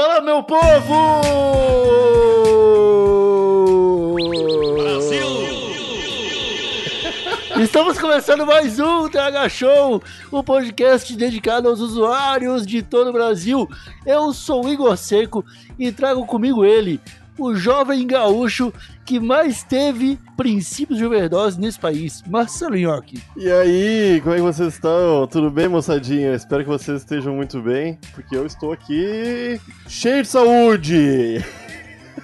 Fala, meu povo! Brasil! Estamos começando mais um TH Show, o um podcast dedicado aos usuários de todo o Brasil. Eu sou o Igor Seco e trago comigo ele, o jovem gaúcho que mais teve princípios de overdose nesse país, Marcelo Nhoque. E aí, como é que vocês estão? Tudo bem, moçadinha? Espero que vocês estejam muito bem, porque eu estou aqui cheio de saúde!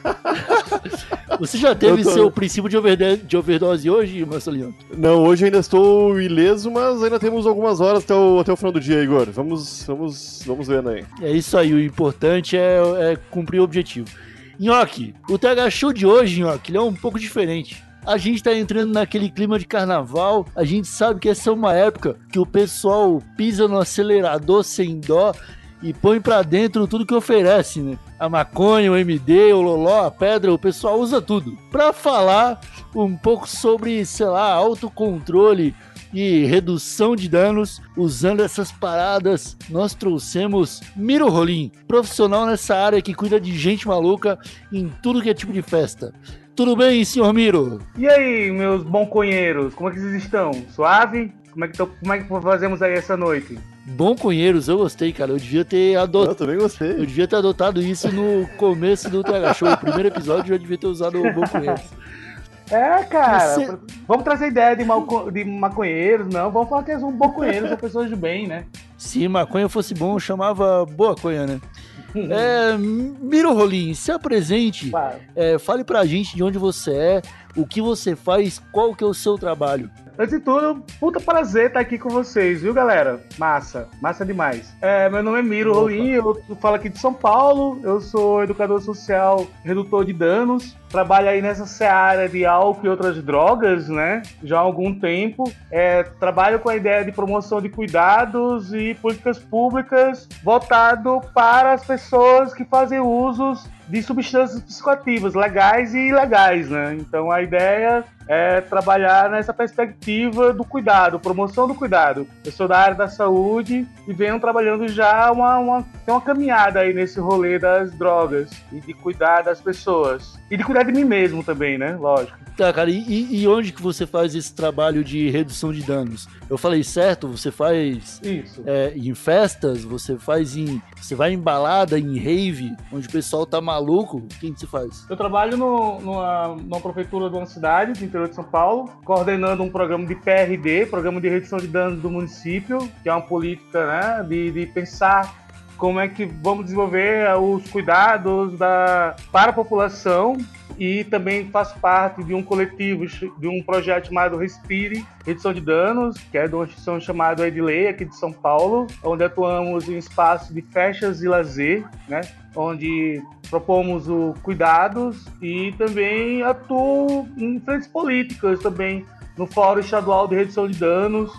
Você já teve tô... seu princípio de overdose, de overdose hoje, Marcelinho? Não, hoje ainda estou ileso, mas ainda temos algumas horas até o, até o final do dia, Igor. Vamos, vamos, vamos vendo aí. É isso aí, o importante é, é cumprir o objetivo. Nhoque, o TH Show de hoje, Nhoque, ele é um pouco diferente. A gente tá entrando naquele clima de carnaval, a gente sabe que essa é uma época que o pessoal pisa no acelerador sem dó e põe pra dentro tudo que oferece, né? A maconha, o MD, o loló, a pedra, o pessoal usa tudo. Pra falar um pouco sobre, sei lá, autocontrole e redução de danos. Usando essas paradas, nós trouxemos Miro Rolim, profissional nessa área que cuida de gente maluca em tudo que é tipo de festa. Tudo bem, senhor Miro? E aí, meus bonconheiros, como é que vocês estão? Suave? Como é que, tô, como é que fazemos aí essa noite? Bom Conheiros, eu gostei, cara. Eu devia ter adotado. Eu também gostei. Eu devia ter adotado isso no começo do TH Show. O primeiro episódio eu já devia ter usado o Bom Conheiros. É, cara. Você... Vamos trazer ideia de, malco... de maconheiros, não. Vamos falar que eles são boconheiros, são pessoas de bem, né? Se maconha fosse bom, eu chamava boa conha, né? é, Miro Rolim, se apresente. Claro. É, fale pra gente de onde você é, o que você faz, qual que é o seu trabalho. Antes de tudo, puta prazer estar aqui com vocês, viu, galera? Massa, massa demais. É, meu nome é Miro. Rolim, eu falo aqui de São Paulo, eu sou educador social, redutor de danos, trabalho aí nessa seara de álcool e outras drogas, né? Já há algum tempo. É, trabalho com a ideia de promoção de cuidados e políticas públicas voltado para as pessoas que fazem usos de substâncias psicoativas, legais e ilegais, né? Então a ideia é trabalhar nessa perspectiva do cuidado, promoção do cuidado. Eu sou da área da saúde e venho trabalhando já uma, uma, tem uma caminhada aí nesse rolê das drogas e de cuidar das pessoas. E de cuidar de mim mesmo também, né? Lógico. Tá, cara, e, e onde que você faz esse trabalho de redução de danos? Eu falei certo? Você faz Isso. É, em festas? Você faz em. Você vai em balada, em rave, onde o pessoal tá maluco? Quem que você faz? Eu trabalho no, numa, numa prefeitura de uma cidade, do interior de São Paulo, coordenando um programa de PRD, Programa de Redução de Danos do Município, que é uma política né, de, de pensar como é que vamos desenvolver os cuidados da, para a população e também faço parte de um coletivo, de um projeto chamado Respire, Redução de Danos, que é de uma instituição chamada Edilei, aqui de São Paulo, onde atuamos em espaços de festas e lazer, né? onde propomos o cuidados e também atuo em frentes políticas também, no Fórum Estadual de Redução de Danos,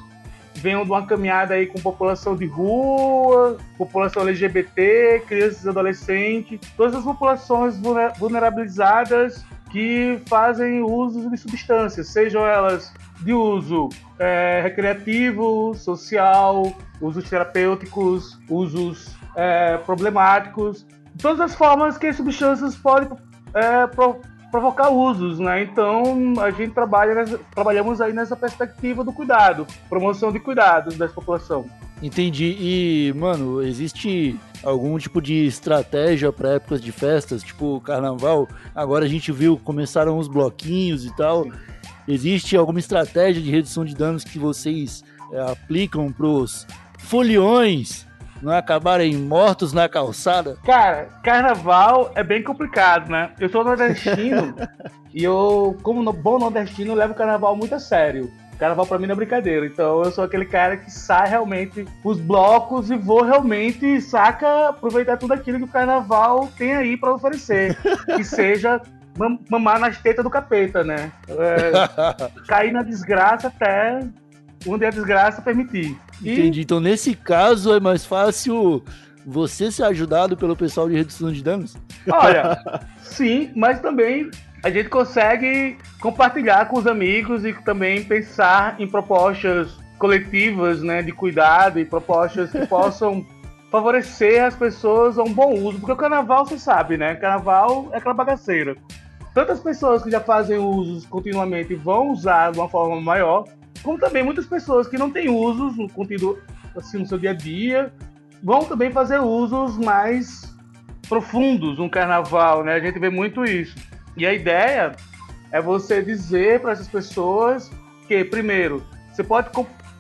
venham de uma caminhada aí com população de rua, população LGBT, crianças e adolescentes, todas as populações vulnerabilizadas que fazem uso de substâncias, sejam elas de uso é, recreativo, social, usos terapêuticos, usos é, problemáticos, todas as formas que as substâncias podem é, provocar usos, né? Então a gente trabalha trabalhamos aí nessa perspectiva do cuidado, promoção de cuidados da população. Entendi. E, mano, existe algum tipo de estratégia para épocas de festas, tipo carnaval? Agora a gente viu começaram os bloquinhos e tal. Sim. Existe alguma estratégia de redução de danos que vocês é, aplicam pros foliões não acabarem mortos na calçada? Cara, carnaval é bem complicado, né? Eu sou nordestino e eu, como bom nordestino, levo o carnaval muito a sério. Carnaval pra mim não é brincadeira. Então eu sou aquele cara que sai realmente os blocos e vou realmente, saca, aproveitar tudo aquilo que o carnaval tem aí pra oferecer. que seja mam- mamar nas tetas do capeta, né? É, cair na desgraça até onde a desgraça permitir. E Entendi. Então, nesse caso, é mais fácil você ser ajudado pelo pessoal de redução de danos? Olha, sim, mas também a gente consegue compartilhar com os amigos e também pensar em propostas coletivas, né, de cuidado e propostas que possam favorecer as pessoas a um bom uso, porque o carnaval, você sabe, né, carnaval é aquela bagaceira. Tantas pessoas que já fazem usos continuamente vão usar de uma forma maior, como também muitas pessoas que não têm usos no conteúdo assim no seu dia a dia, vão também fazer usos mais profundos no carnaval, né? A gente vê muito isso. E a ideia é você dizer para essas pessoas que, primeiro, você pode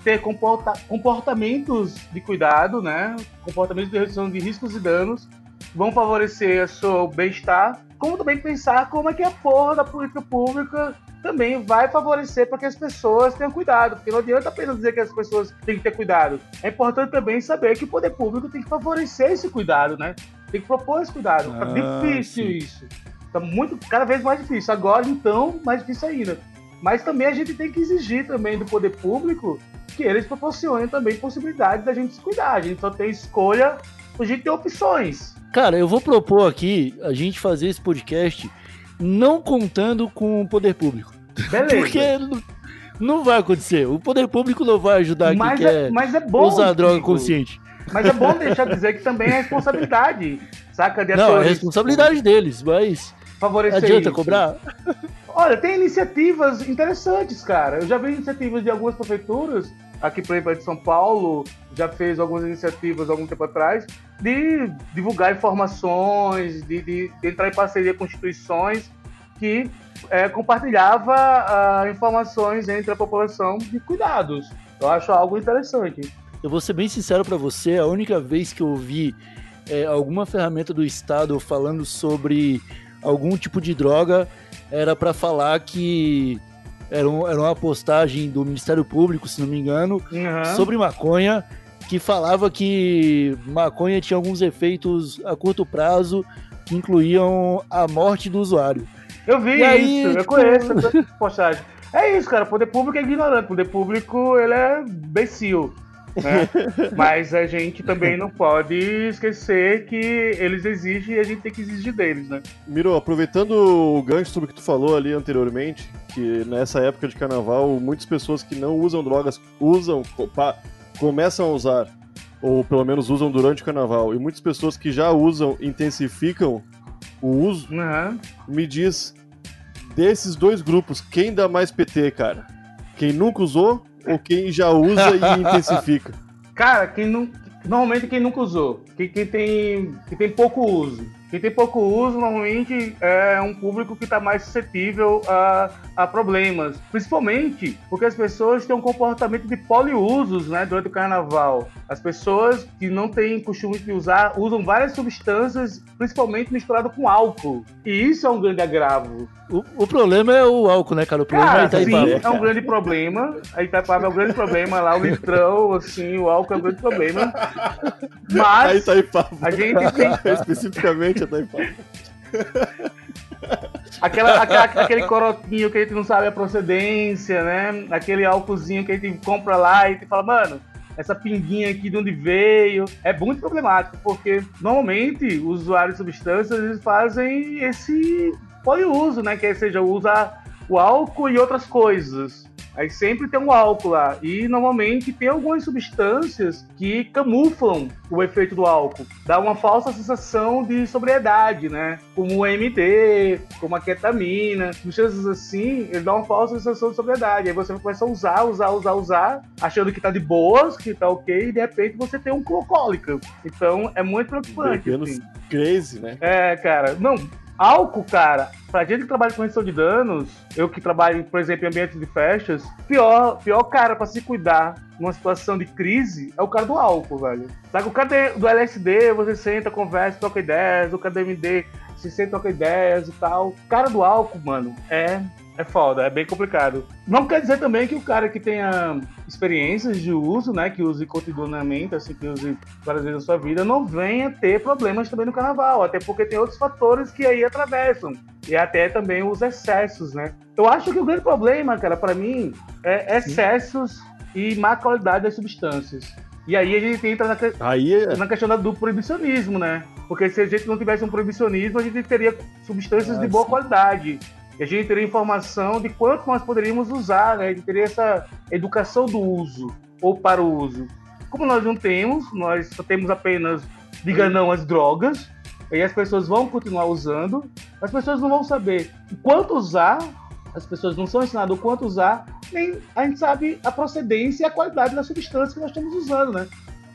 ter comporta- comportamentos de cuidado, né? Comportamentos de redução de riscos e danos vão favorecer o seu bem-estar, como também pensar como é que a porra da política pública também vai favorecer para que as pessoas tenham cuidado, porque não adianta apenas dizer que as pessoas têm que ter cuidado. É importante também saber que o poder público tem que favorecer esse cuidado, né? Tem que propor esse cuidado. Tá Ah, difícil sim. isso. Tá muito, cada vez mais difícil. Agora, então, mais difícil ainda. Mas também a gente tem que exigir também do poder público que eles proporcionem também possibilidades da gente se cuidar. A gente só tem escolha, a gente tem opções. Cara, eu vou propor aqui a gente fazer esse podcast não contando com o poder público. Beleza. Porque não- vai acontecer. O poder público não vai ajudar quem mas, quer é, mas é bom. usar droga Chico. consciente. Mas é bom deixar de dizer que também é responsabilidade. Saca? De Não, é responsabilidade deles, mas favorecer adianta isso. cobrar? Olha, tem iniciativas interessantes, cara. Eu já vi iniciativas de algumas prefeituras, aqui por exemplo, de São Paulo, já fez algumas iniciativas algum tempo atrás, de divulgar informações, de, de- de entrar em parceria com instituições que é, compartilhava ah, informações entre a população de cuidados. Eu acho algo interessante. Eu vou ser bem sincero pra você, a única vez que eu vi é, alguma ferramenta do Estado falando sobre algum tipo de droga era pra falar que era, um- era uma postagem do Ministério Público, se não me engano, Uhum. sobre maconha, que falava que maconha tinha alguns efeitos a curto prazo que incluíam a morte do usuário. Eu vi aí, isso, eu tipo- conheço essa postagem. É isso, cara. O poder público é ignorante. O poder público, ele é becil. Né? Mas a gente também não pode esquecer que eles exigem e a gente tem que exigir deles, né? Miro, aproveitando o gancho sobre o que tu falou ali anteriormente, que nessa época de carnaval, muitas pessoas que não usam drogas usam, começam a usar, ou pelo menos usam durante o carnaval, e muitas pessoas que já usam intensificam o uso, Uhum. me diz desses dois grupos, quem dá mais PT, cara? Quem nunca usou ou quem já usa e intensifica? Cara, quem não, normalmente quem nunca usou, quem, quem tem, que tem pouco uso. Quem tem pouco uso, normalmente é um público que está mais suscetível a, a problemas. Principalmente porque as pessoas têm um comportamento de poliusos né, durante o carnaval. As pessoas que não têm costume de usar usam várias substâncias, principalmente misturado com álcool. E isso é um grande agravo. O, o problema é o álcool, né, cara? O problema Cara, é sim, Itaipava. é um grande problema. A Itaipava é um grande problema lá, o litrão, assim, o álcool é um grande problema. Mas aí, Pablo. a gente tem Especificamente a Taipava. aquela, aquela- aquele corotinho que a gente não sabe a procedência, né? Aquele álcoolzinho que a gente compra lá e a gente fala, mano, essa pinguinha aqui de onde veio. É muito problemático, porque normalmente os usuários de substâncias eles fazem esse poliuso, né? Que seja, usa o álcool e outras coisas. Aí sempre tem um álcool lá. E normalmente tem algumas substâncias que camuflam o efeito do álcool. Dá uma falsa sensação de sobriedade, né? Como o MD, como a ketamina. Substâncias assim, ele dá uma falsa sensação de sobriedade. Aí você começa a usar, usar, usar, usar, achando que tá de boas, que tá ok, e de repente você tem um alcoólica. Então é muito preocupante. Bebendo assim. crazy, né? É, cara. Não, álcool, cara, pra gente que trabalha com redução de danos, eu que trabalho, por exemplo, em ambientes de festas, pior, pior cara pra se cuidar numa situação de crise é o cara do álcool, velho. Sabe, o cara do LSD, você senta, conversa, troca ideias, o cara do MD, se senta, troca ideias e tal. O cara do álcool, mano, é É foda, é bem complicado. Não quer dizer também que o cara que tenha experiências de uso, né, que use cotidianamente, assim, que use várias vezes na sua vida, não venha ter problemas também no carnaval, até porque tem outros fatores que aí atravessam, e até também os excessos, né. Eu acho que o grande problema, cara, para mim, é excessos e má qualidade das substâncias. E aí a gente entra na, que- Aí é. na questão do proibicionismo, né? Porque se a gente não tivesse um proibicionismo, a gente teria substâncias Ah, de boa sim. qualidade. E a gente teria informação de quanto nós poderíamos usar, né? A gente teria essa educação do uso, ou para o uso. Como nós não temos, nós só temos apenas, diga não às drogas, e as pessoas vão continuar usando, as pessoas não vão saber o quanto usar, as pessoas não são ensinadas o quanto usar, nem a gente sabe a procedência e a qualidade da substância que nós estamos usando, né?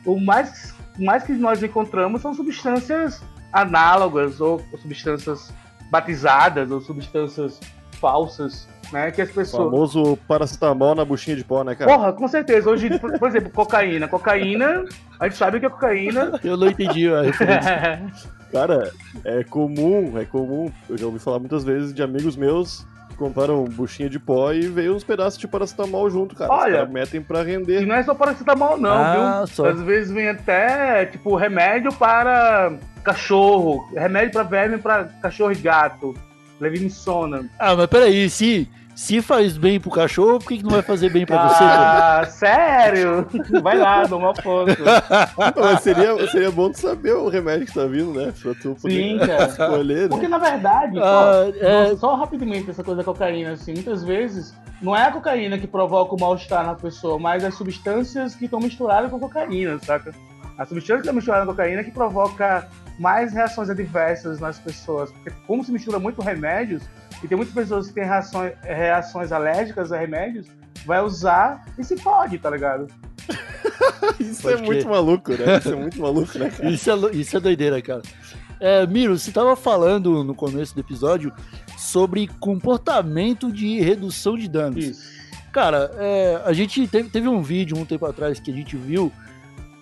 O mais, mais que nós encontramos são substâncias análogas ou substâncias batizadas ou substâncias falsas, né? Que as O pessoas. famoso paracetamol na buchinha de pó, né, cara? Porra, com certeza. Hoje, por, por exemplo, cocaína. Cocaína, a gente sabe que a cocaína. Eu não entendi a referência. Cara, é comum, é comum. Eu já ouvi falar muitas vezes de amigos meus compraram buchinha de pó e veio uns pedaços de paracetamol junto, cara. Olha. metem pra E render. não é só paracetamol, não, Ah, viu? só. Às vezes vem até, tipo, remédio para cachorro, remédio para verme para cachorro e gato, levinissona. Ah, mas peraí, se, se faz bem pro cachorro, por que, que não vai fazer bem pra você? cara? Ah, sério? Vai lá, dou uma foto. Mas seria, seria bom tu saber o remédio que tá vindo, né? Pra tu poder Sim, cara. escolher, né? Porque na verdade, Ah, pô, é. só rapidamente essa coisa da cocaína, assim, muitas vezes não é a cocaína que provoca o mal-estar na pessoa, mas as substâncias que estão misturadas com cocaína, saca? A substância que está misturada com cocaína é que provoca mais reações adversas nas pessoas. Porque como se mistura muito remédios, e tem muitas pessoas que têm reações, reações alérgicas a remédios, vai usar e se pode, tá ligado? Isso Pode é muito crer. maluco, né? Isso é muito maluco, né, cara? Isso é, isso é doideira, cara. É, Miro, você tava falando no começo do episódio sobre comportamento de redução de danos. Isso. Cara, é, a gente teve, teve um vídeo um tempo atrás que a gente viu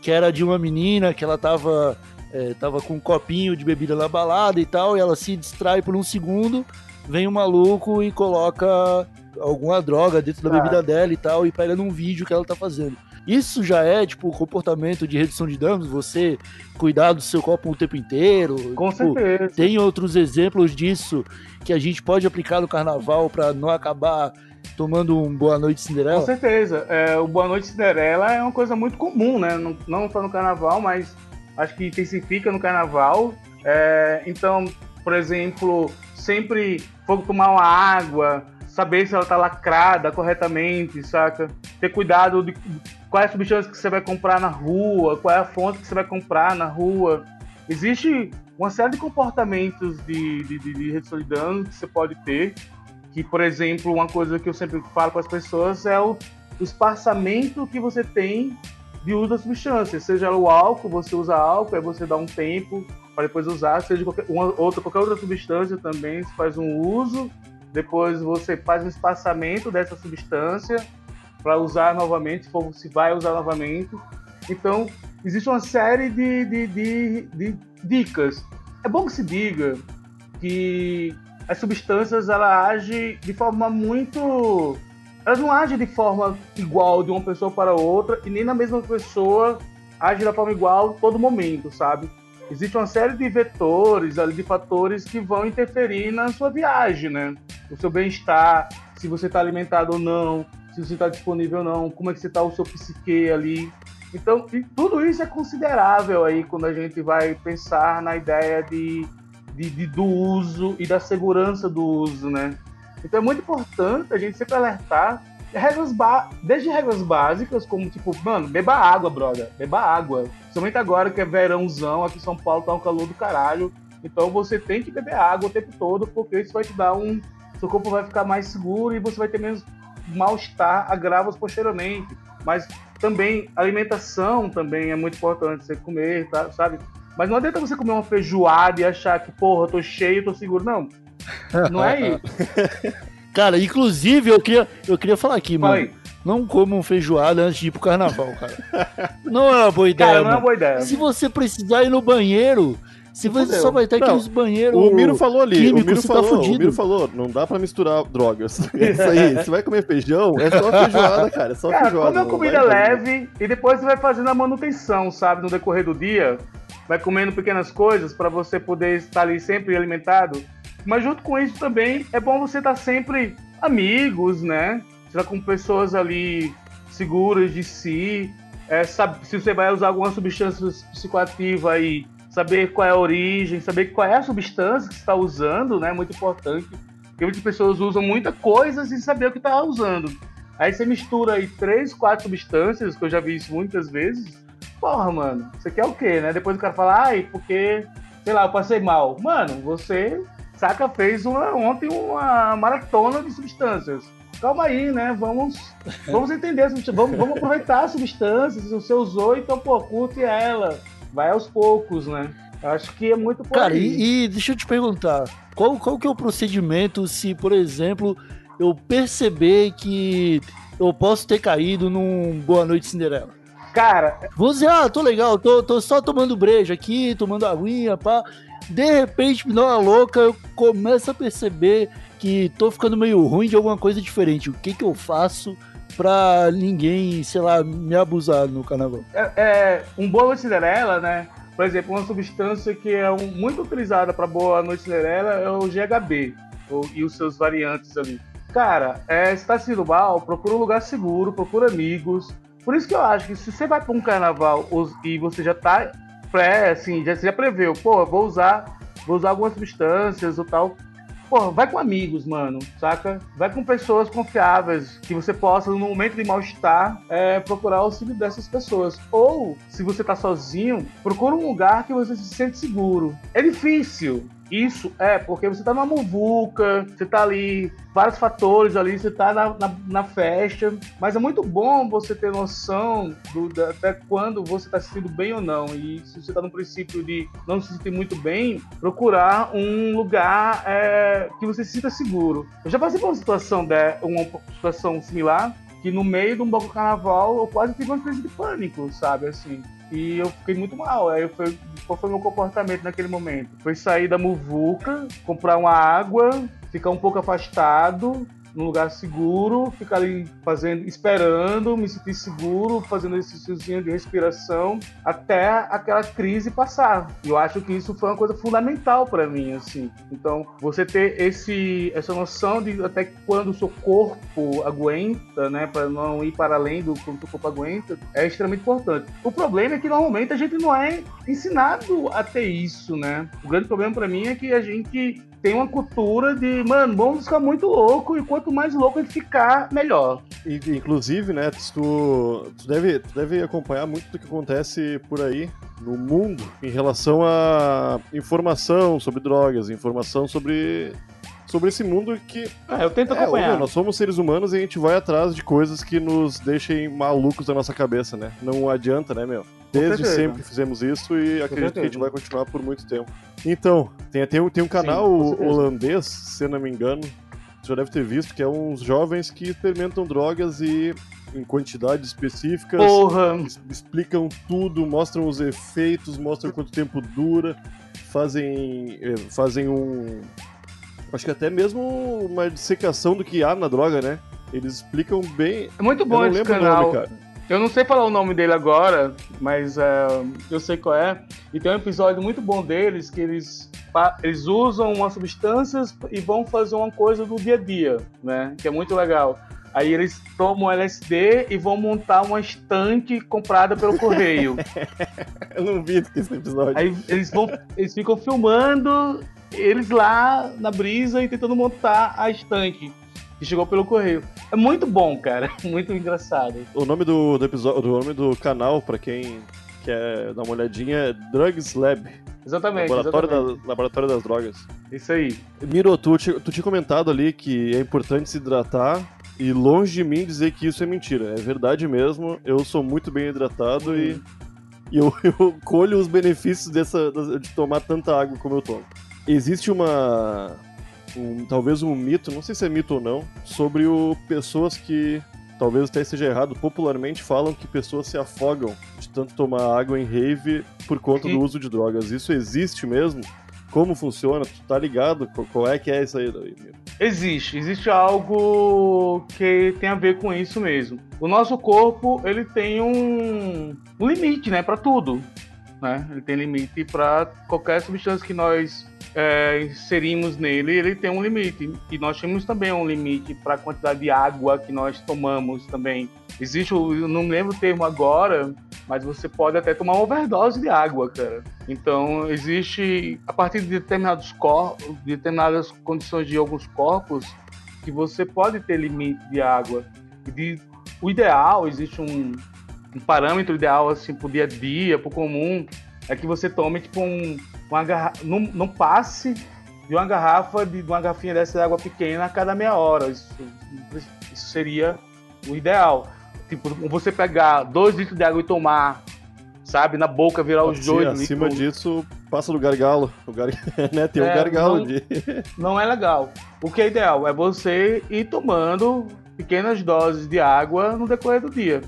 que era de uma menina que ela tava, é, tava com um copinho de bebida na balada e tal, e ela se distrai por um segundo, vem um maluco e coloca alguma droga dentro da Ah. bebida dela e tal, e pega num vídeo que ela tá fazendo. Isso já é, tipo, comportamento de redução de danos? Você cuidar do seu copo o tempo inteiro? Com Tipo, certeza. tem outros exemplos disso que a gente pode aplicar no carnaval pra não acabar tomando um Boa Noite Com Cinderela? certeza. É, o Boa Noite Cinderela é uma coisa muito comum, né? Não, não só no carnaval, mas acho que intensifica no carnaval. É, então, por exemplo, sempre for tomar uma água, saber se ela tá lacrada corretamente, saca? Ter cuidado de qual é a substância que você vai comprar na rua, qual é a fonte que você vai comprar na rua. Existe uma série de comportamentos de, de, de, de que você pode ter que, por exemplo, uma coisa que eu sempre falo com as pessoas é o, o espaçamento que você tem de uso da substância. Seja o álcool, você usa álcool, aí você dá um tempo para depois usar, seja qualquer, uma, outra, qualquer outra substância também, você faz um uso, depois você faz um espaçamento dessa substância para usar novamente, se, for, se vai usar novamente. Então, existe uma série de, de, de, de dicas. É bom que se diga que as substâncias ela age de forma muito elas não agem de forma igual de uma pessoa para outra e nem na mesma pessoa age da forma igual todo momento, sabe? Existe uma série de vetores, de fatores que vão interferir na sua viagem, né? O seu bem-estar, se você está alimentado ou não, se você está disponível ou não, como é que você está o seu psique ali. Então, tudo isso é considerável aí quando a gente vai pensar na ideia de de, de, do uso e da segurança do uso, né? Então é muito importante a gente sempre alertar regras desde regras básicas, como tipo, mano, beba água, brother, beba água. Principalmente agora que é verãozão, aqui em São Paulo tá um calor do caralho. Então você tem que beber água o tempo todo, porque isso vai te dar um. Seu corpo vai ficar mais seguro e você vai ter menos mal-estar, agravos posteriormente. Mas também alimentação também é muito importante você comer, tá, sabe? Mas não adianta você comer uma feijoada e achar que, porra, eu tô cheio, tô seguro. Não. Não é isso. Cara, inclusive, eu queria, eu queria falar aqui, Fala mano. aí. Não comam feijoada antes de ir pro carnaval, cara. Não é uma boa ideia, Cara, não é uma boa ideia. Se você precisar ir no banheiro, Se você fudeu. só vai ter Não, aqueles banheiros. O Miro falou ali, químico, o Miro você tá falou, o fudido. Miro falou, não dá pra misturar drogas. É isso aí, você vai comer feijão, é só feijoada, cara, é só Cara, feijoada. come comida leve e depois você vai fazendo a manutenção, sabe, no decorrer do dia. Vai comendo pequenas coisas para você poder estar ali sempre alimentado. Mas junto com isso também é bom você estar sempre amigos, né? Você tá com pessoas ali seguras de si. É, sabe, se você vai usar alguma substância psicoativa aí, saber qual é a origem, saber qual é a substância que você está usando, né? Muito importante. Porque muitas pessoas usam muita coisa sem saber o que está usando. Aí você mistura aí três, quatro substâncias, que eu já vi isso muitas vezes. Porra, mano, você quer o quê, né? Depois o cara fala, ai, porque, sei lá, eu passei mal. Mano, você, saca, fez uma, ontem uma maratona de substâncias. Calma aí, né? Vamos, vamos entender, vamos, vamos aproveitar as substâncias. Você usou, então, pô, curte ela. Vai aos poucos, né? Eu Acho que é muito por Cara, e, e deixa eu te perguntar, qual, qual que é o procedimento se, por exemplo, eu perceber que eu posso ter caído num Boa Noite Cinderela? Cara, Vou dizer, ah, tô legal, tô, tô só tomando breja aqui, tomando aguinha, pá. De repente, me dá uma louca, eu começo a perceber que tô ficando meio ruim de alguma coisa diferente. O que que eu faço pra ninguém, sei lá, me abusar no carnaval? é, é, um boa noite Cinderela, né? Por exemplo, uma substância que é um- muito utilizada para boa noite Cinderela é o GHB ou- e os seus variantes ali. Cara, é, se tá sendo mal, procura um lugar seguro, procura amigos. Por isso que eu acho que se você vai para um carnaval e você já tá pré, assim, já, já preveu, pô, vou usar, vou usar algumas substâncias ou tal. Pô, vai com amigos, mano, saca? Vai com pessoas confiáveis, que você possa, no momento de mal-estar, é, procurar auxílio dessas pessoas. Ou, se você tá sozinho, procura um lugar que você se sente seguro. É difícil. Isso é porque você tá numa muvuca, você tá ali, vários fatores ali, você tá na, na, na festa, mas é muito bom você ter noção do, da- até quando você tá se sentindo bem ou não. E se você tá no princípio de não se sentir muito bem, procurar um lugar é, que você se sinta seguro. Eu já passei por uma situação, de, uma situação similar, que no meio de um bloco carnaval eu quase tive uma crise de pânico, sabe, assim. E eu fiquei muito mal. Aí foi, qual foi o meu comportamento naquele momento? Foi sair da muvuca, comprar uma água, ficar um pouco afastado, num lugar seguro, ficar ali fazendo, esperando, me sentir seguro, fazendo exercíciozinho de respiração, até aquela crise passar. E eu acho que isso foi uma coisa fundamental para mim, assim. Então, você ter esse, essa noção de até quando o seu corpo aguenta, né, para não ir para além do quando o seu corpo aguenta, é extremamente importante. O problema é que normalmente a gente não é ensinado a ter isso, né? O grande problema para mim é que a gente tem uma cultura de, mano, vamos ficar muito louco e quanto mais louco gente ficar, melhor. Inclusive, né, tu, tu, deve, tu deve acompanhar muito do que acontece por aí no mundo em relação a informação sobre drogas, informação sobre, sobre esse mundo que Ah, eu tento É, acompanhar. ô, nós somos seres humanos e a gente vai atrás de coisas que nos deixem malucos da nossa cabeça, né? Não adianta, né, meu? Desde sempre fizemos isso e acredito que a gente vai continuar por muito tempo. Então, tem, tem, um- tem um canal certeza. holandês, se não me engano, você já deve ter visto, que é uns jovens que experimentam drogas e em quantidades específicas. Porra! explicam tudo, mostram os efeitos, mostram quanto tempo dura, fazem, eh, fazem um. Acho que até mesmo uma dissecação do que há na droga, né? Eles explicam bem. É muito bom esse lembro canal. nome, cara. Eu não sei falar o nome dele agora, mas é, eu sei qual é. E tem um episódio muito bom deles que eles, eles usam umas substâncias e vão fazer uma coisa do dia a dia, né? Que é muito legal. Aí eles tomam LSD e vão montar uma estanque comprada pelo correio. Eu não vi esse episódio. Aí eles vão, eles ficam filmando eles lá na brisa e tentando montar a estanque que chegou pelo correio. É muito bom, cara. Muito engraçado. O nome do, do episódio, o nome do canal, pra quem quer dar uma olhadinha, é Drugs Lab. Exatamente. Laboratório, exatamente. da- Laboratório das Drogas. Isso aí. Miro, tu, tu tinha comentado ali que é importante se hidratar e longe de mim dizer que isso é mentira. É verdade mesmo, eu sou muito bem hidratado e, e eu, eu colho os benefícios dessa, de tomar tanta água como eu tomo. Existe uma. Um- talvez um mito, não sei se é mito ou não, sobre o, pessoas que talvez até seja errado, popularmente falam que pessoas se afogam de tanto tomar água em rave por conta do uso de drogas. Isso existe mesmo? Como funciona? Tu tá ligado? Qual é que é isso aí, Miro? Existe, existe algo que tem a ver com isso mesmo. O nosso corpo, ele tem um, um limite, né, para tudo, né? Ele tem limite para qualquer substância que nós é, inserimos nele, ele tem um limite. E nós temos também um limite para a quantidade de água que nós tomamos também. Existe, eu não lembro o termo agora, mas você pode até tomar uma overdose de água, cara. Então, existe, a partir de determinados corpos, de determinadas condições de alguns corpos, que você pode ter limite de água. De, o ideal, existe um, um parâmetro ideal, assim, pro dia a dia, pro comum, é que você tome, tipo, um, uma garra... não, não passe de uma garrafa, de, de uma garrafinha dessa de água pequena a cada meia hora. Isso, isso seria o ideal. Tipo, você pegar dois litros de água e tomar, sabe, na boca, virar os dois. Acima litros. disso, passa do gargalo. O gar... né? Tem é, um gargalo não, de. não é legal. O que é ideal é você ir tomando pequenas doses de água no decorrer do dia.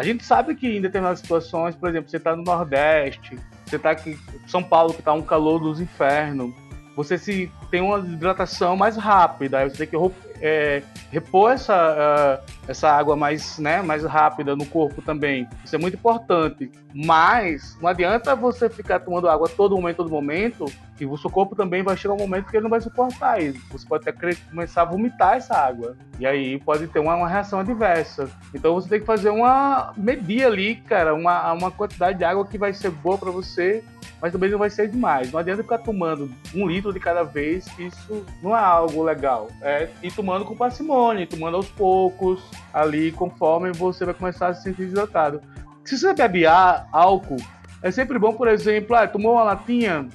A gente sabe que em determinadas situações, por exemplo, você está no Nordeste, você está aqui em São Paulo, que está um calor dos infernos, você se tem uma hidratação mais rápida, aí você tem que é, repor essa, uh, essa água mais, né, mais rápida no corpo também. Isso é muito importante. Mas não adianta você ficar tomando água todo momento, todo momento, que o seu corpo também vai chegar um momento que ele não vai suportar isso. Você pode até começar a vomitar essa água. E aí pode ter uma, uma reação adversa. Então você tem que fazer uma medir ali, cara, uma, uma quantidade de água que vai ser boa para você mas também não vai ser demais. Não adianta ficar tomando um litro de cada vez, isso não é algo legal. É ir tomando com parcimônia, tomando aos poucos, ali, conforme você vai começar a se sentir desidratado. Se você bebe álcool, é sempre bom, por exemplo, ah, tomou uma latinha,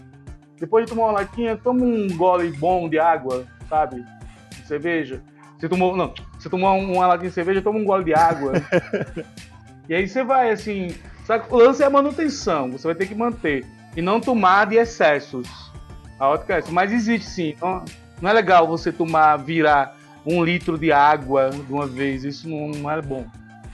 depois de tomar uma latinha, toma um gole bom de água, sabe? De cerveja. Você tomou, não, você tomou uma latinha de cerveja, toma um gole de água. e aí você vai, assim, sabe? o lance é a manutenção, você vai ter que manter e não tomar de excessos. A ótica é essa. Mas existe sim. Não, não é legal você tomar, virar um litro de água de uma vez. Isso não, não é bom.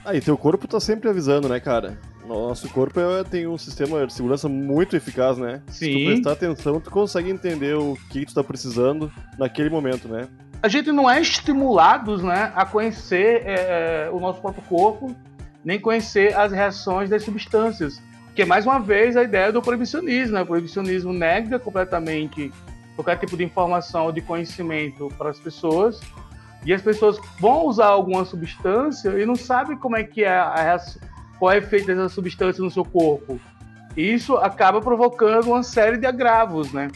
Aí, teu corpo tá sempre avisando, né, cara? Nosso corpo é, tem um sistema de segurança muito eficaz, né? Sim. Se tu prestar atenção, tu consegue entender o que tu tá precisando naquele momento, né? A gente não é estimulados, né, a conhecer é, é o nosso próprio corpo, nem conhecer as reações das substâncias. Que é mais uma vez a ideia do proibicionismo. Né? O proibicionismo nega completamente qualquer tipo de informação ou de conhecimento para as pessoas. E as pessoas vão usar alguma substância e não sabem como é que é a, qual é o efeito dessa substância no seu corpo. E isso acaba provocando uma série de agravos, né?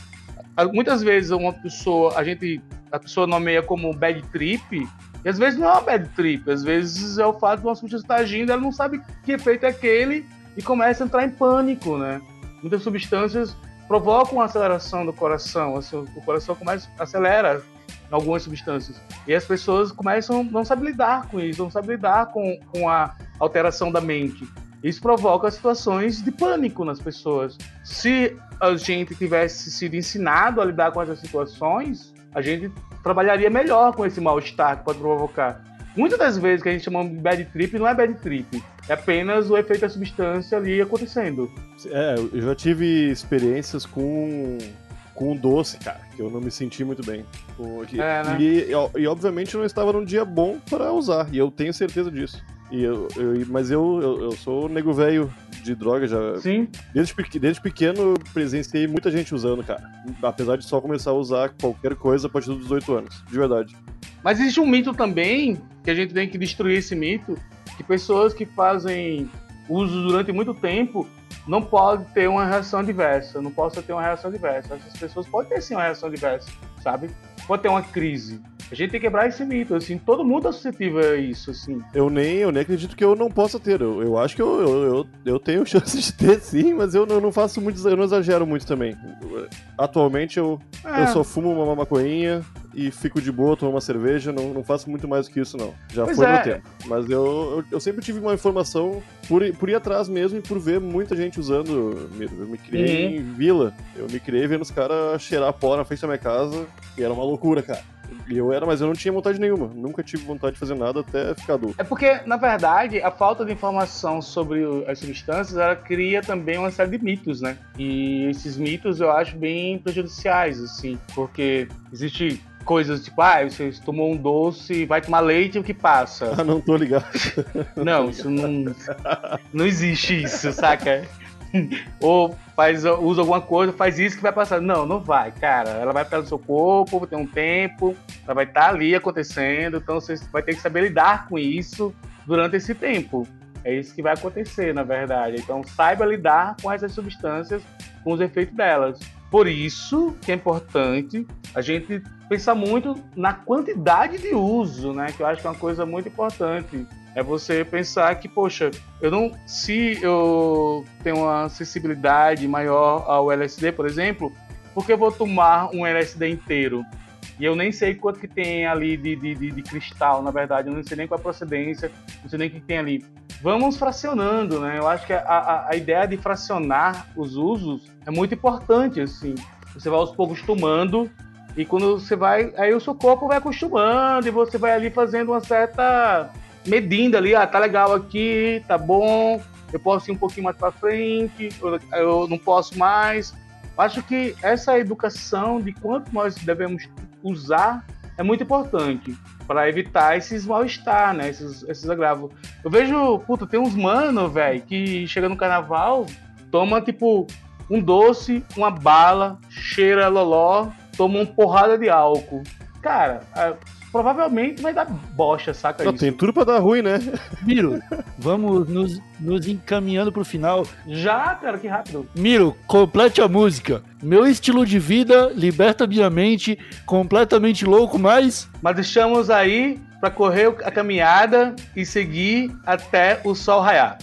Muitas vezes uma pessoa, a gente, a pessoa nomeia como bad trip, e às vezes não é uma bad trip, às vezes é o fato de uma substância estar agindo, ela não sabe que efeito é aquele e começa a entrar em pânico, né? Muitas substâncias provocam uma aceleração do coração, assim, o coração começa acelera algumas substâncias e as pessoas começam não sabem lidar com isso, não sabem lidar com, com a alteração da mente. Isso provoca situações de pânico nas pessoas. Se a gente tivesse sido ensinado a lidar com essas situações, a gente trabalharia melhor com esse mal-estar que pode provocar. Muitas das vezes que a gente chama de bad trip não é bad trip, é apenas o efeito da substância ali acontecendo. É, eu já tive experiências com com um doce, cara, que eu não me senti muito bem. é, né? e, e, obviamente eu não estava num dia bom para usar, e eu tenho certeza disso. E eu, eu mas eu, eu, eu, sou nego velho de droga já. Sim. Desde, desde pequeno presenciei muita gente usando, cara. Apesar de só começar a usar qualquer coisa a partir dos 18 anos, de verdade. Mas existe um mito também, que a gente tem que destruir esse mito, que pessoas que fazem uso durante muito tempo não podem ter uma reação diversa, não possa ter uma reação diversa. Essas pessoas podem ter sim uma reação diversa, sabe? Pode ter uma crise. A gente tem que quebrar esse mito, assim, todo mundo é suscetível a isso, assim. Eu nem, eu nem acredito que eu não possa ter. Eu, eu acho que eu, eu, eu, eu tenho chance de ter sim, mas eu não, não faço muito, eu não exagero muito também. Atualmente eu, é. eu só fumo uma maconhinha, e fico de boa, tomo uma cerveja, não, não faço muito mais do que isso, não. Já pois foi é. meu tempo. Mas eu, eu, eu, sempre tive uma informação por, por ir atrás mesmo e por ver muita gente usando. Eu me criei uhum. em vila. Eu me criei vendo os caras cheirar pó na frente da minha casa e era uma loucura, cara. E eu era, mas eu não tinha vontade nenhuma. Nunca tive vontade de fazer nada até ficar adulto. É porque, na verdade, a falta de informação sobre as substâncias ela cria também uma série de mitos, né? E esses mitos eu acho bem prejudiciais, assim, porque existe coisas tipo, ah, você tomou um doce, vai tomar leite, o que passa? Ah, não tô ligado. Não, isso não. Não existe isso, saca? Ou faz, usa alguma coisa, faz isso que vai passar. Não, não vai, cara. Ela vai no seu corpo, vai ter um tempo, ela vai estar ali acontecendo, então você vai ter que saber lidar com isso durante esse tempo. É isso que vai acontecer, na verdade. Então saiba lidar com essas substâncias, com os efeitos delas. Por isso que é importante a gente pensar muito na quantidade de uso, né? Que eu acho que é uma coisa muito importante. É você pensar que, poxa, eu não. Se eu tenho uma sensibilidade maior ao LSD, por exemplo, por que eu vou tomar um LSD inteiro? E eu nem sei quanto que tem ali de, de, de, de cristal, na verdade. Eu não sei nem qual é a procedência, não sei nem o que tem ali. Vamos fracionando, né? Eu acho que a, a, a ideia de fracionar os usos é muito importante, assim. Você vai aos poucos tomando e quando você vai, aí o seu corpo vai acostumando e você vai ali fazendo uma certa medindo ali, ah, tá legal aqui, tá bom, eu posso ir um pouquinho mais para frente, eu, não posso mais. Acho que essa educação de quanto nós devemos usar é muito importante para evitar esses mal-estar, né? Esses, esses agravos. Eu vejo, puta, tem uns mano, velho, que chega no carnaval, toma tipo um doce, uma bala, cheira loló, toma uma porrada de álcool. Cara, provavelmente vai dar bocha, saca Não, isso? tem tudo pra dar ruim, né? Miro, vamos nos, nos encaminhando pro final. Já, cara, que rápido. Miro, complete a música. Meu estilo de vida liberta minha mente, completamente louco, mas Mas deixamos aí para correr a caminhada e seguir até o sol raiar.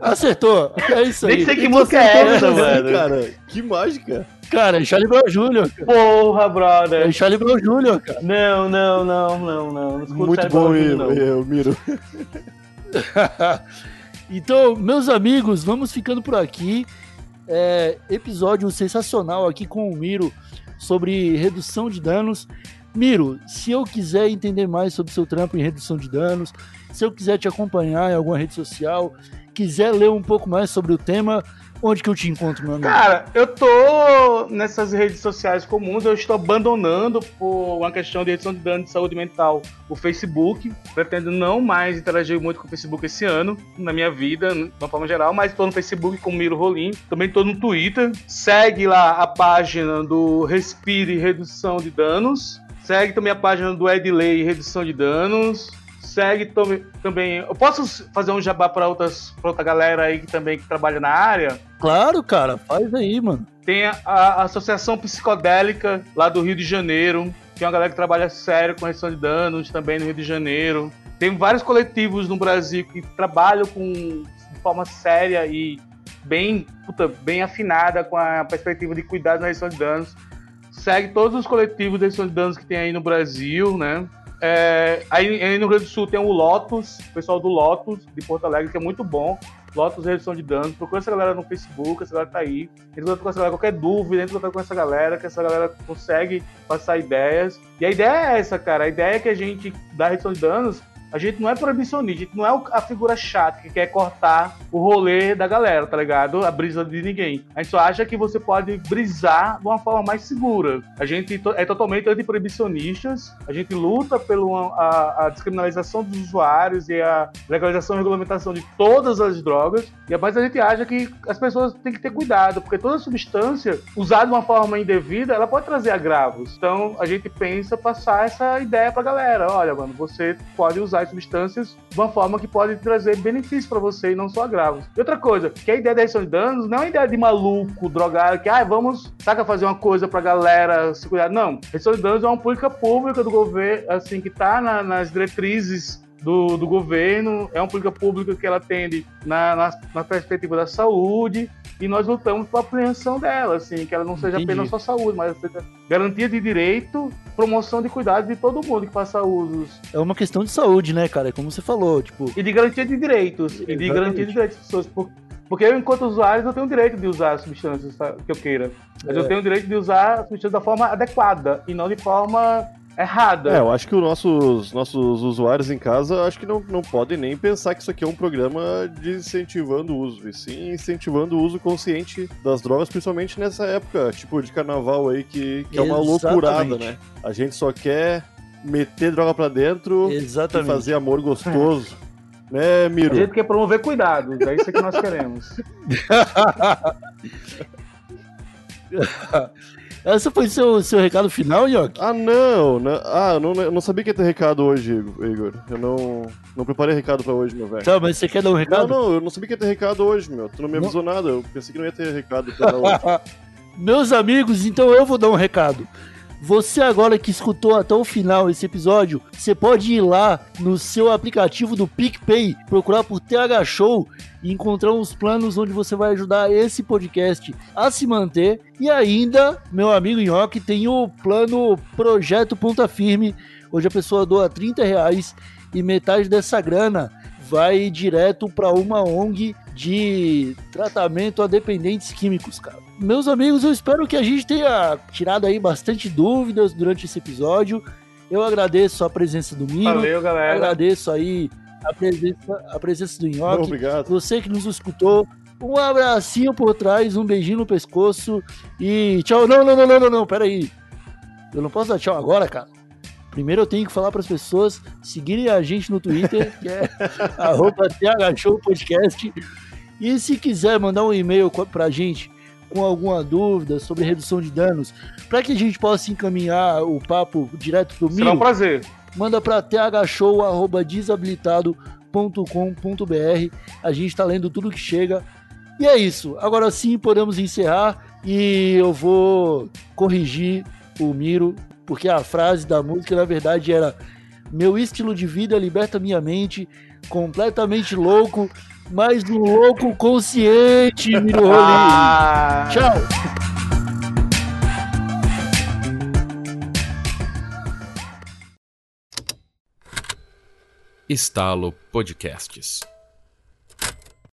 acertou. É isso aí. Nem sei que música é essa, mano. cara, que mágica. Cara, é Charlie Brown Jr. cara. Porra, É brother. Charlie Brown Jr., cara. Não, não, não, não, não. Não Muito bom, não. Eu, Miro. então, meus amigos, vamos ficando por aqui. É, episódio sensacional aqui com o Miro sobre redução de danos. Miro, se eu quiser entender mais sobre seu trampo em redução de danos, se eu quiser te acompanhar em alguma rede social, quiser ler um pouco mais sobre o tema, onde que eu te encontro, meu amigo? Cara, eu tô nessas redes sociais comuns, eu estou abandonando por uma questão de redução de dano de saúde mental o Facebook. Pretendo não mais interagir muito com o Facebook esse ano, na minha vida, de uma forma geral, mas estou no Facebook com o Miro Rolim. Também estou no Twitter. Segue lá a página do Respire Redução de Danos. Segue também a página do Edley Redução de Danos. Segue também. Eu posso fazer um jabá para outras pra outra galera aí que também que trabalha na área? Claro, cara, faz aí, mano. Tem a, a Associação Psicodélica lá do Rio de Janeiro, que é uma galera que trabalha sério com redução de danos também no Rio de Janeiro. Tem vários coletivos no Brasil que trabalham com, de forma séria e bem, puta, bem afinada com a perspectiva de cuidado na redução de danos. Segue todos os coletivos de redução de danos que tem aí no Brasil, né? É, aí, aí no Rio do Sul tem o Lotus, o pessoal do Lotus de Porto Alegre, que é muito bom. Lotus Redução de Danos. Procura essa galera no Facebook, essa galera tá aí. Entra com essa galera, qualquer dúvida, entra com essa galera, que essa galera consegue passar ideias. E a ideia é essa, cara. A ideia é que a gente, da redução de danos, a gente não é proibicionista, a gente não é a figura chata que quer cortar o rolê da galera, tá ligado? A brisa de ninguém. A gente só acha que você pode brisar de uma forma mais segura. A gente é totalmente antiproibicionistas, a gente luta pela a, a descriminalização dos usuários e a legalização e regulamentação de todas as drogas, e mas a gente acha que as pessoas têm que ter cuidado, porque toda substância usada de uma forma indevida, ela pode trazer agravos. Então a gente pensa passar essa ideia pra galera. Olha, mano, você pode usar as substâncias de uma forma que pode trazer benefícios pra você e não só agravos. E outra coisa, que a ideia da redução de danos não é uma ideia de maluco, drogado, que ah, vamos, saca, fazer uma coisa pra galera se cuidar. Não, redução de danos é uma política pública do governo, assim, que tá na- nas diretrizes do, do governo, é uma política pública que ela atende na, na, na perspectiva da saúde, e nós lutamos pela apreensão dela, assim, que ela não seja Entendi. apenas só saúde, mas seja garantia de direito, promoção de cuidado de todo mundo que faça usos. É uma questão de saúde, né, cara? É como você falou, tipo, E de garantia de direitos. E de Exatamente. garantia de direitos das pessoas. Por- Porque eu, enquanto usuário, eu tenho o direito de usar as substâncias que eu queira. Mas É. eu tenho o direito de usar as substâncias da forma adequada e não de forma errada. É, eu acho que os nossos, nossos usuários em casa acho que não, não podem nem pensar que isso aqui é um programa desincentivando o uso, e sim incentivando o uso consciente das drogas, principalmente nessa época, tipo de carnaval aí, que, que é uma loucurada, né? A gente só quer meter droga pra dentro e Exatamente. fazer amor gostoso. né, A Miro? gente quer promover cuidados, é isso que nós queremos. Esse foi seu, seu recado final, Nhoque? Ah, não, não. Ah, eu não, eu não sabia que ia ter recado hoje, Igor. Eu não, não preparei recado pra hoje, meu velho. Tá, mas você quer dar um Não, recado? não, eu não sabia que ia ter recado hoje, meu. Tu não me Não. avisou nada. Eu pensei que não ia ter recado pra dar hoje. Meus amigos, então eu vou dar um recado. Você agora que escutou até o final esse episódio, você pode ir lá no seu aplicativo do PicPay, procurar por TH Show e encontrar uns planos onde você vai ajudar esse podcast a se manter. E ainda, meu amigo Nhoque, tem o plano Projeto Ponta Firme, onde a pessoa doa 30 reais e metade dessa grana vai direto para uma ONG de tratamento a dependentes químicos, cara. Meus amigos, eu espero que a gente tenha tirado aí bastante dúvidas durante esse episódio. Eu agradeço a presença do Miro, Valeu, galera. agradeço aí a presença, a presença do Nhoque, obrigado. você que nos escutou. Um abracinho por trás, um beijinho no pescoço e tchau. Não, não, não, não, não, não, peraí. Eu não posso dar tchau agora, cara. Primeiro eu tenho que falar para as pessoas seguirem a gente no Twitter, que é arroba THShow Podcast. E se quiser mandar um e-mail co- pra gente com alguma dúvida sobre redução de danos, para que a gente possa encaminhar o papo direto pro Será um Miro, prazer. manda para thshow@desabilitado.com.br. A gente tá lendo tudo que chega. E é isso. Agora sim podemos encerrar e eu vou corrigir o Miro, porque a frase da música na verdade era meu estilo de vida liberta minha mente, completamente louco, mas um louco consciente, Miro Rolim. Ah, Tchau. Estalo Podcasts.